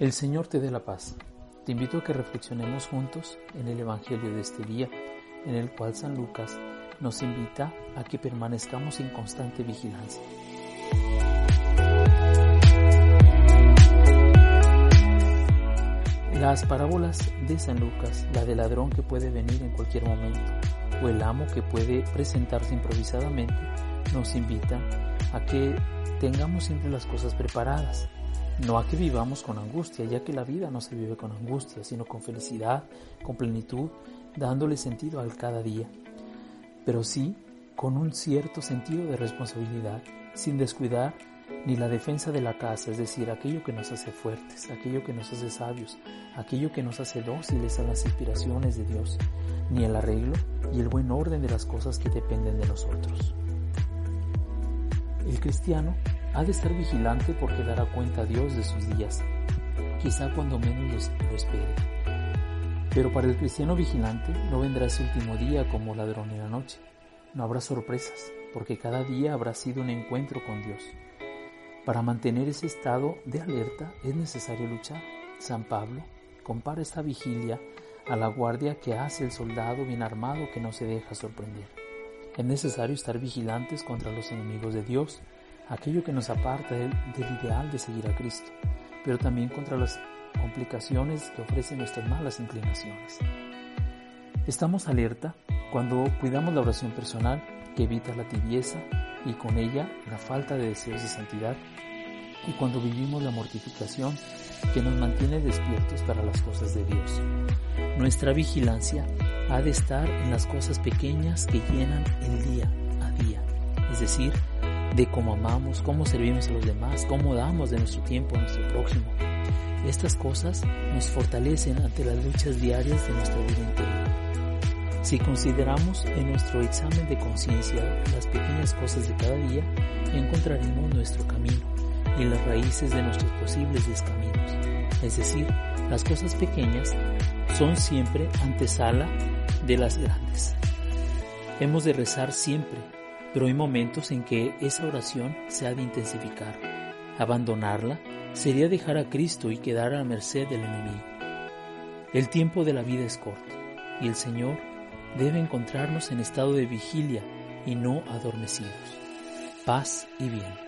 El Señor te dé la paz. Te invito a que reflexionemos juntos en el Evangelio de este día, en el cual San Lucas nos invita a que permanezcamos en constante vigilancia. Las parábolas de San Lucas, la del ladrón que puede venir en cualquier momento o el amo que puede presentarse improvisadamente, nos invitan a que tengamos siempre las cosas preparadas, no a que vivamos con angustia, ya que la vida no se vive con angustia, sino con felicidad, con plenitud, dándole sentido al cada día, pero sí con un cierto sentido de responsabilidad, sin descuidar ni la defensa de la casa, es decir, aquello que nos hace fuertes, aquello que nos hace sabios, aquello que nos hace dóciles a las inspiraciones de Dios, ni el arreglo y el buen orden de las cosas que dependen de nosotros. El cristiano ha de estar vigilante porque dará cuenta a Dios de sus días, quizá cuando menos lo espere. Pero para el cristiano vigilante no vendrá ese último día como ladrón en la noche. No habrá sorpresas, porque cada día habrá sido un encuentro con Dios. Para mantener ese estado de alerta es necesario luchar. San Pablo compara esta vigilia a la guardia que hace el soldado bien armado que no se deja sorprender. Es necesario estar vigilantes contra los enemigos de Dios, aquello que nos aparta del, ideal de seguir a Cristo, pero también contra las complicaciones que ofrecen nuestras malas inclinaciones. Estamos alerta cuando cuidamos la oración personal que evita la tibieza y con ella la falta de deseos de santidad y cuando vivimos la mortificación que nos mantiene despiertos para las cosas de Dios. Nuestra vigilancia ha de estar en las cosas pequeñas que llenan el día a día, es decir, de cómo amamos, cómo servimos a los demás, cómo damos de nuestro tiempo a nuestro prójimo. Estas cosas nos fortalecen ante las luchas diarias de nuestra vida interior. Si consideramos en nuestro examen de conciencia las pequeñas cosas de cada día, encontraremos nuestro camino y las raíces de nuestros posibles descaminos. Es decir, las cosas pequeñas son siempre antesala de las grandes. Hemos de rezar siempre pero hay momentos en que esa oración se ha de intensificar. Abandonarla sería dejar a Cristo y quedar a la merced del enemigo. El tiempo de la vida es corto y el Señor debe encontrarnos en estado de vigilia y no adormecidos. Paz y bien.